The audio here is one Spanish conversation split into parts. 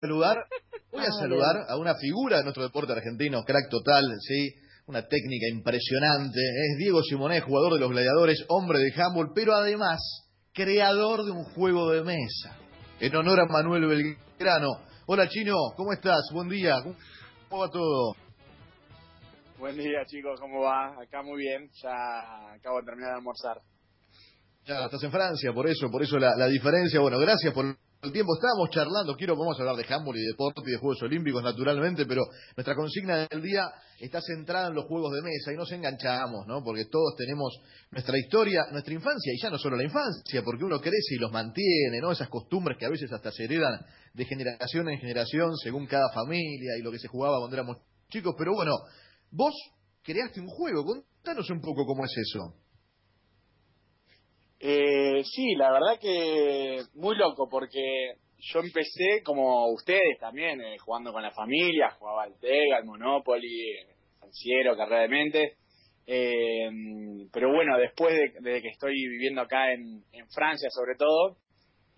saludar, voy a saludar a una figura de nuestro deporte argentino, crack total, sí, una técnica impresionante. Es Diego Simonet, jugador de los Gladiadores, hombre de handball, pero además creador de un juego de mesa. En honor a Manuel Belgrano. Hola Chino, ¿cómo estás? Buen día. ¿Cómo va todo? Buen día chicos, ¿cómo va? Acá muy bien, ya acabo de terminar de almorzar. Ya, estás en Francia, por eso, por eso la, la diferencia. Bueno, gracias por el tiempo. Estábamos charlando, quiero, vamos a hablar de handball y de deporte y de Juegos Olímpicos, naturalmente, pero nuestra consigna del día está centrada en los juegos de mesa y nos enganchamos, ¿no? Porque todos tenemos nuestra historia, nuestra infancia, y ya no solo la infancia, porque uno crece y los mantiene, ¿no? Esas costumbres que a veces hasta se heredan de generación en generación según cada familia y lo que se jugaba cuando éramos chicos. Pero bueno, vos creaste un juego, contanos un poco cómo es eso. Eh, sí, la verdad que muy loco porque yo empecé como ustedes también, eh, jugando con la familia, jugaba al Tega, al Monopoly, financiero, carrera de mente. Eh, pero bueno, después de, que estoy viviendo acá en, Francia sobre todo,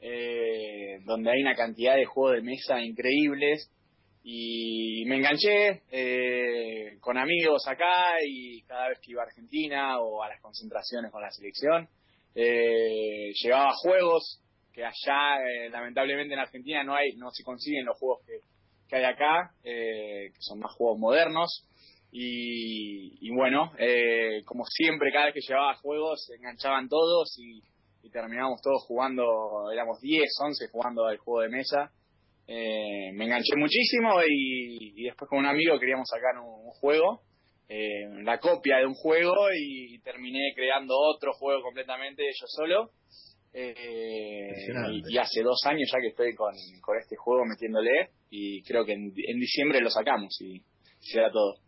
eh, donde hay una cantidad de juegos de mesa increíbles, y me enganché con amigos acá y cada vez que iba a Argentina o a las concentraciones con la selección, eh, llevaba juegos que allá eh, lamentablemente en Argentina no hay no se consiguen los juegos que, hay acá eh, que son más juegos modernos. Y, bueno eh, como siempre cada vez que llevaba juegos enganchaban todos y, terminábamos todos jugando éramos 10 11 jugando al juego de mesa. Me enganché muchísimo y, después con un amigo queríamos sacar un juego eh, la copia de un juego y terminé creando otro juego completamente yo solo. Eh, y, hace dos años ya que estoy con, este juego metiéndole y creo que en, diciembre lo sacamos y será todo.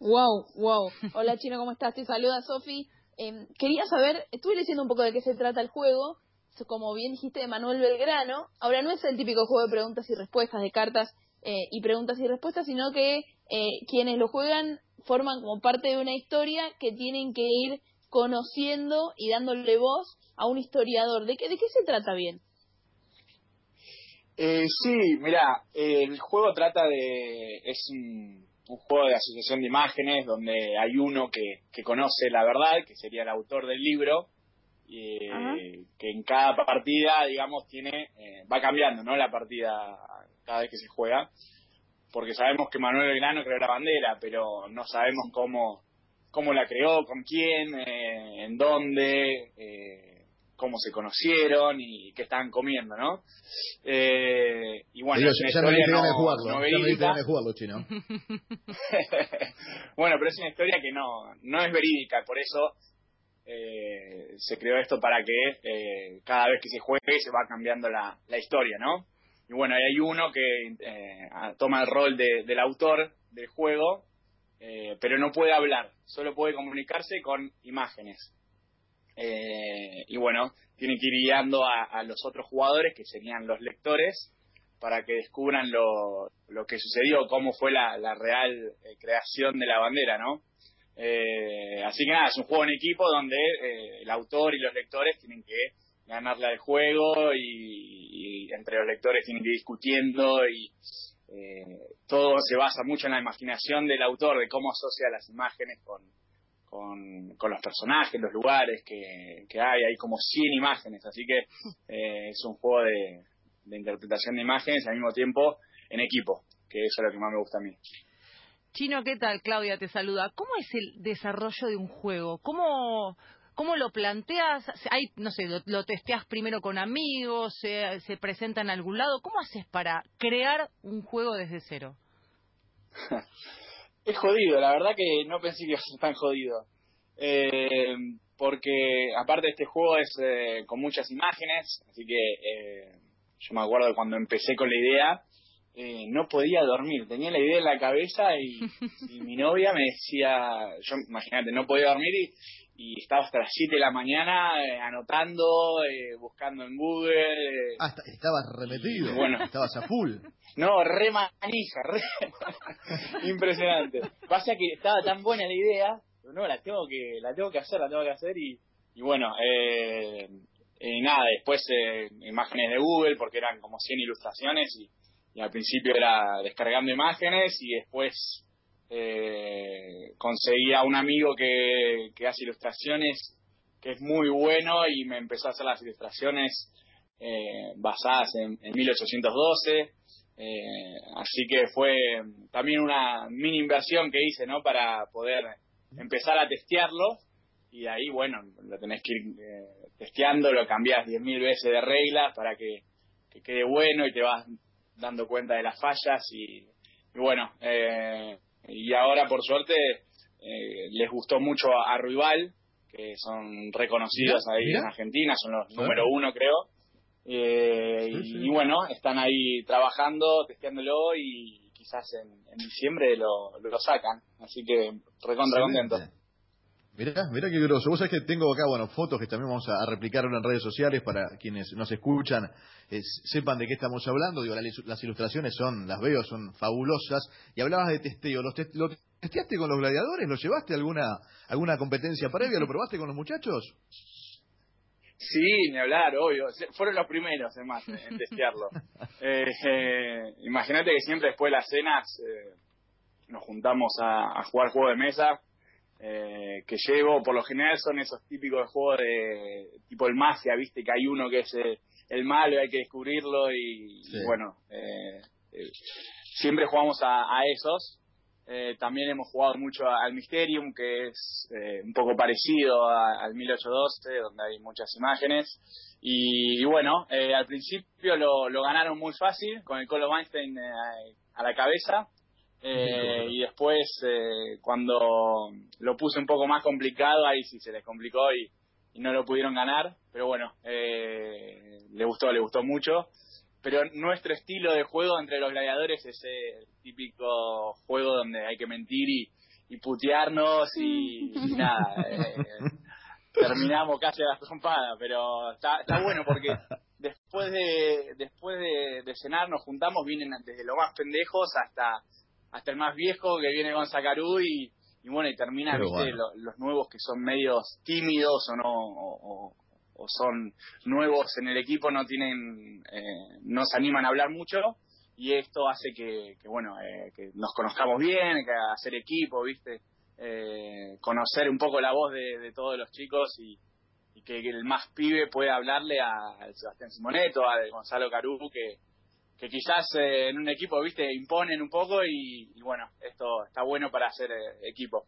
Wow, wow. Hola Chino, ¿cómo estás? Te saluda Sofi. Em, quería saber, estuve leyendo un poco de qué se trata el juego, como bien dijiste de Manuel Belgrano. Ahora no es el típico juego de preguntas y respuestas, de cartas eh, y preguntas y respuestas, sino que quienes lo juegan forman como parte de una historia que tienen que ir conociendo y dándole voz a un historiador. ¿De qué, de qué se trata bien? Eh, sí, mira, el juego trata de... es un, juego de asociación de imágenes donde hay uno que, que conoce la verdad, que sería el autor del libro, y, que en cada partida, digamos, tiene eh, va cambiando, ¿no? La partida cada vez que se juega porque sabemos que Manuel Belgrano creó la bandera, pero no sabemos cómo, cómo la creó, con quién, eh, en dónde, eh, cómo se conocieron y qué estaban comiendo, ¿no? Eh, y bueno, es una historia no, jugarlo, verídica. jugarlo, chino. bueno, pero es una historia que no, no es verídica, por eso se creó esto para que cada vez que se juegue se va cambiando la, la historia, ¿no? Y bueno, hay uno que eh, toma el rol de, del autor del juego, eh, pero no puede hablar, solo puede comunicarse con imágenes. Eh, y bueno, tiene que ir guiando a, los otros jugadores, que serían los lectores, para que descubran lo, lo que sucedió, cómo fue la, la real creación de la bandera, ¿no? así que nada, es un juego en equipo donde el autor y los lectores tienen que ganarla el juego y, entre los lectores tienen que ir discutiendo y eh, todo se basa mucho en la imaginación del autor, de cómo asocia las imágenes con, con, los personajes, los lugares que, hay, hay como 100 imágenes, así que eh, es un juego de, de interpretación de imágenes al mismo tiempo en equipo, que eso es lo que más me gusta a mí. Chino, ¿qué tal? Claudia te saluda. ¿Cómo es el desarrollo de un juego? ¿Cómo, ¿Cómo lo planteas? Hay, no sé, lo, testeas primero con amigos, se, se presenta en algún lado. ¿Cómo haces para crear un juego desde cero? es jodido, la verdad que no pensé que iba a ser tan jodido. Eh, porque aparte este juego es eh, con muchas imágenes, así que eh, yo me acuerdo cuando empecé con la idea, no podía dormir, tenía la idea en la cabeza y, y mi novia me decía, yo imagínate, no podía dormir y, y estaba hasta las 7 de la mañana eh, anotando, eh, buscando en Google. Eh. ah, estabas remetido, bueno. estabas a full. No, re manija, re... impresionante. Pasa que estaba tan buena la idea, pero no, la tengo que, la tengo que hacer, la tengo que hacer y, y bueno, eh, nada, después imágenes de Google porque eran como 100 ilustraciones y, y al principio era descargando imágenes y después eh, conseguí a un amigo que, hace ilustraciones que es muy bueno y me empezó a hacer las ilustraciones eh, basadas en, 1812 eh, así que fue también una mini inversión que hice no para poder empezar a testearlo. Y ahí bueno lo tenés que ir eh, testeando lo cambiás 10.000 veces de reglas para que, que, quede bueno y te vas dando cuenta de las fallas y, y bueno eh, y ahora por suerte eh, les gustó mucho a Ruibal, que son reconocidos ahí en Argentina, son los número uno creo. Eh, y, bueno, están ahí trabajando, testeándolo y quizás en, diciembre lo, lo, sacan. Así que recontra contento. Mirá, mirá qué groso. Vos sabés que tengo acá, bueno, fotos que también vamos a, replicar en redes sociales para quienes nos escuchan, sepan de qué estamos hablando. Digo, las ilustraciones son, las veo, son fabulosas. Y hablabas de testeo. ¿Los ¿Lo testeaste con los gladiadores? ¿Lo llevaste a alguna, alguna competencia previa? ¿Lo probaste con los muchachos? Sí, ni hablar, obvio. Fueron los primeros, además, en testearlo. Eh, eh, imagínate que siempre después de las cenas eh, nos juntamos a, a jugar juego de mesa eh, que llevo, por lo general son esos típicos juegos de tipo el mafia, viste que hay uno que es eh, el, malo y hay que descubrirlo y, bueno, eh, siempre jugamos a, esos. también hemos jugado mucho al Mysterium, que es un poco parecido al 1812, donde hay muchas imágenes. Y, bueno, al principio lo, lo, ganaron muy fácil, con el Colo Weinstein a la cabeza. Eh, y después, eh, cuando lo puse un poco más complicado, ahí sí se les complicó y, no lo pudieron ganar. Pero bueno, eh, le gustó, le gustó mucho. Pero nuestro estilo de juego entre los gladiadores es el típico juego donde hay que mentir y, y putearnos y, nada. terminamos casi a la trompada, pero está, está bueno porque después de después de, de cenar nos juntamos, vienen desde lo más pendejos hasta hasta el más viejo que viene con Sacarú y, bueno, y termina, viste, los nuevos que son medios tímidos o no, o, son nuevos en el equipo, no tienen, eh, no se animan a hablar mucho y esto hace que, bueno, eh, que nos conozcamos bien, que hacer equipo, viste, eh, conocer un poco la voz de, todos los chicos y, que, el más pibe pueda hablarle a, Sebastián Simoneto, a Gonzalo Carú, que, que quizás eh, en un equipo, viste, imponen un poco y, bueno, esto está bueno para hacer eh, equipo.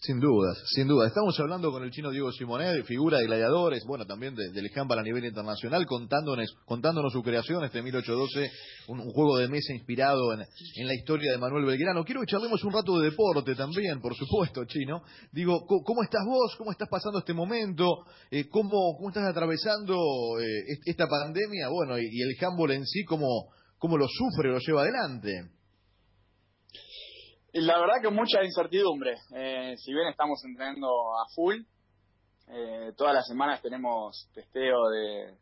Sin dudas, sin duda. Estamos hablando con el chino Diego Simonet, figura de gladiadores, bueno, también de, del a nivel internacional, contándonos, contándonos su creación, este 1812, un, un juego de mesa inspirado en, la historia de Manuel Belgrano. Quiero que charlemos un rato de deporte también, por supuesto, chino. Digo, ¿cómo estás vos? ¿Cómo estás pasando este momento? Eh, ¿cómo, ¿Cómo estás atravesando eh, esta pandemia? Bueno, y, y, el handball en sí, ¿cómo, ¿cómo lo sufre, lo lleva adelante? La verdad que mucha incertidumbre. Eh, si bien estamos entrenando a full, eh, todas las semanas tenemos testeo de,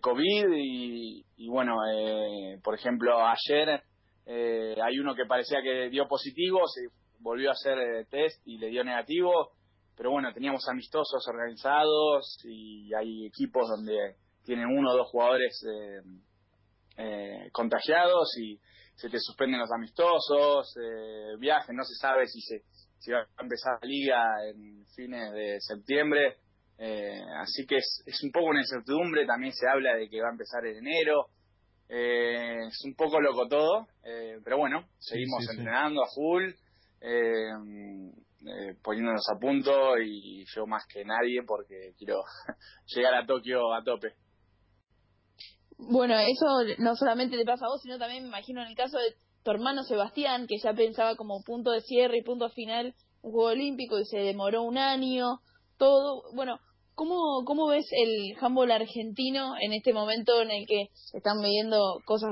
COVID y, bueno, eh, por ejemplo, ayer hay uno que parecía que dio positivo, se volvió a hacer test y le dio negativo, pero bueno, teníamos amistosos organizados y hay equipos donde tienen uno o dos jugadores contagiados y se te suspenden los amistosos, eh, viajes, no se sabe si se si va a empezar la liga en fines de septiembre, eh, así que es, es un poco una incertidumbre, también se habla de que va a empezar en enero, eh, es un poco loco todo, eh, pero bueno, seguimos entrenando a full, poniéndonos a punto y yo más que nadie porque quiero llegar a Tokio a tope. Bueno, eso no solamente te pasa a vos, sino también me imagino en el caso de tu hermano Sebastián, que ya pensaba como punto de cierre y punto final un juego olímpico y se demoró un año, todo. Bueno, ¿cómo, cómo ves el handball argentino en este momento en el que están viviendo cosas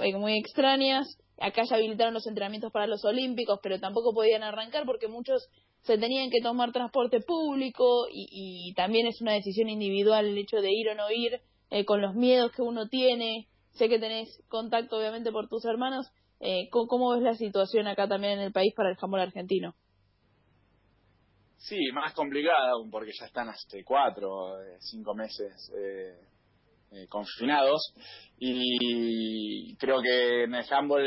eh, muy extrañas? Acá ya habilitaron los entrenamientos para los olímpicos, pero tampoco podían arrancar porque muchos se tenían que tomar transporte público y, y también es una decisión individual el hecho de ir o no ir eh, con los miedos que uno tiene. Sé que tenés contacto obviamente por tus hermanos. Eh, ¿cómo, ves la situación acá también en el país para el jamón argentino? Sí, más complicada aún porque ya están hasta cuatro, eh, cinco meses eh, confinados y creo que en el handball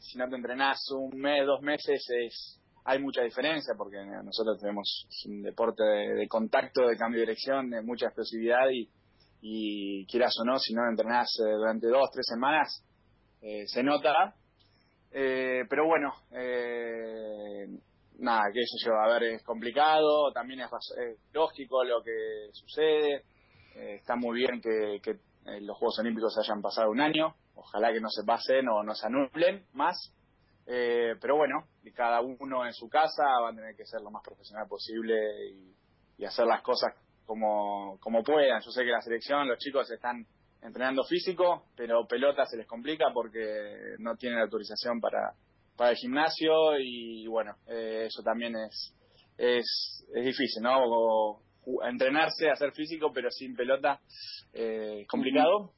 si no te entrenás un mes, dos meses es hay mucha diferencia porque nosotros tenemos un deporte de, contacto, de cambio de dirección, de mucha explosividad y, y quieras o no, si no entrenás eh, durante dos, tres semanas, eh, se nota. pero bueno, nada, que eso yo, a ver, es complicado, también es lógico lo que sucede eh, está muy bien que, eh, los Juegos Olímpicos hayan pasado un año. Ojalá que no se pasen o no se anulen más. Eh, pero bueno, cada uno en su casa va a tener que ser lo más profesional posible y, hacer las cosas como, como puedan. Yo sé que la selección, los chicos están entrenando físico, pero pelota se les complica porque no tienen autorización para, para el gimnasio y, bueno, eso también es, es, es difícil, ¿no? entrenarse, hacer físico, pero sin pelota, eh, complicado.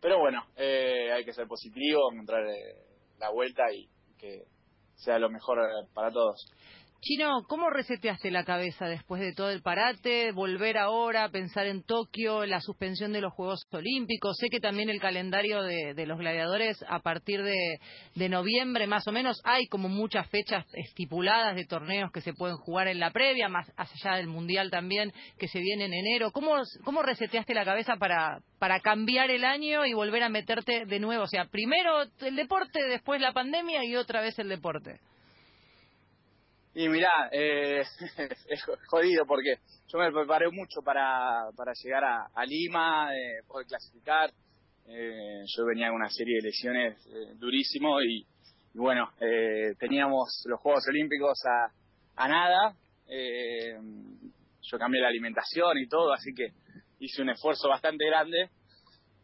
Pero bueno, eh, hay que ser positivo, encontrar eh, la vuelta y que sea lo mejor para todos. Chino, ¿cómo reseteaste la cabeza después de todo el parate? Volver ahora, pensar en Tokio, la suspensión de los Juegos Olímpicos. Sé que también el calendario de, los gladiadores a partir de, noviembre más o menos hay como muchas fechas estipuladas de torneos que se pueden jugar en la previa, más allá del Mundial también que se viene en enero. ¿Cómo, cómo reseteaste la cabeza para, para cambiar el año y volver a meterte de nuevo? O sea, primero el deporte, después la pandemia y otra vez el deporte. Y mirá, eh, es jodido porque yo me preparé mucho para, para llegar a, Lima, eh, poder clasificar. Eh, yo venía con una serie de lesiones eh, durísimo y, bueno, eh, teníamos los Juegos Olímpicos a, a nada. Yo cambié la alimentación y todo, así que hice un esfuerzo bastante grande.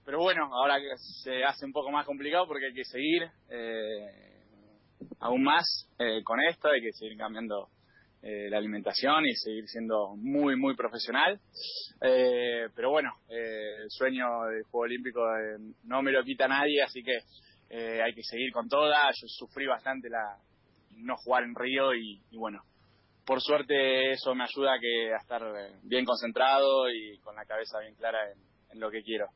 Pero bueno, ahora se hace un poco más complicado porque hay que seguir. Eh, aún más eh, con esto, hay que seguir cambiando eh, la alimentación y seguir siendo muy, muy profesional. Eh, pero bueno, el sueño del Juego Olímpico no me lo quita nadie, así que hay que seguir con toda. Yo sufrí bastante la no jugar en Río y, bueno, por suerte eso me ayuda a, que, a estar bien concentrado y con la cabeza bien clara en lo que quiero.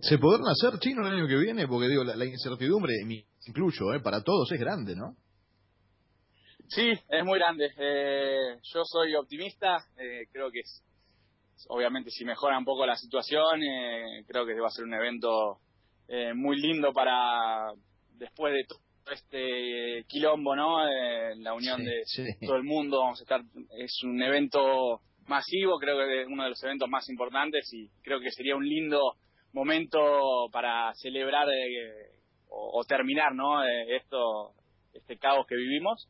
¿Se podrán hacer chino el año que viene? Porque digo, la, incertidumbre, incluyo, eh, para todos es grande, ¿no? Sí, es muy grande. Eh, yo soy optimista. Eh, creo que, es, obviamente, si mejora un poco la situación, eh, creo que va a ser un evento eh, muy lindo para después de todo este quilombo, ¿no? la unión de todo el mundo. Vamos a estar. Es un evento masivo, creo que es uno de los eventos más importantes y creo que sería un lindo momento para celebrar eh, o, terminar ¿no? Eh, esto este caos que vivimos.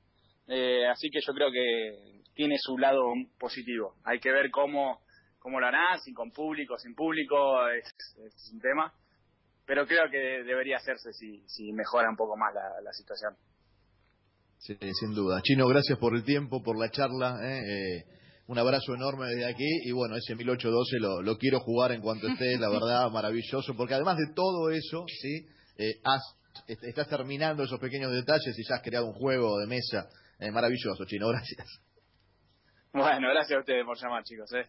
Eh, así que yo creo que tiene su lado positivo. Hay que ver cómo cómo lo hará si con público sin público es, es un tema. Pero creo que debería hacerse si, si mejora un poco más la, la situación. Sí, sin duda. Chino gracias por el tiempo por la charla eh un abrazo enorme desde aquí y bueno, ese 1812 lo, lo quiero jugar en cuanto esté, la verdad, maravilloso, porque además de todo eso, ¿sí? Eh, estás terminando esos pequeños detalles y ya has creado un juego de mesa eh, maravilloso, Chino, gracias. Bueno, gracias a ustedes por llamar, chicos. ¿eh?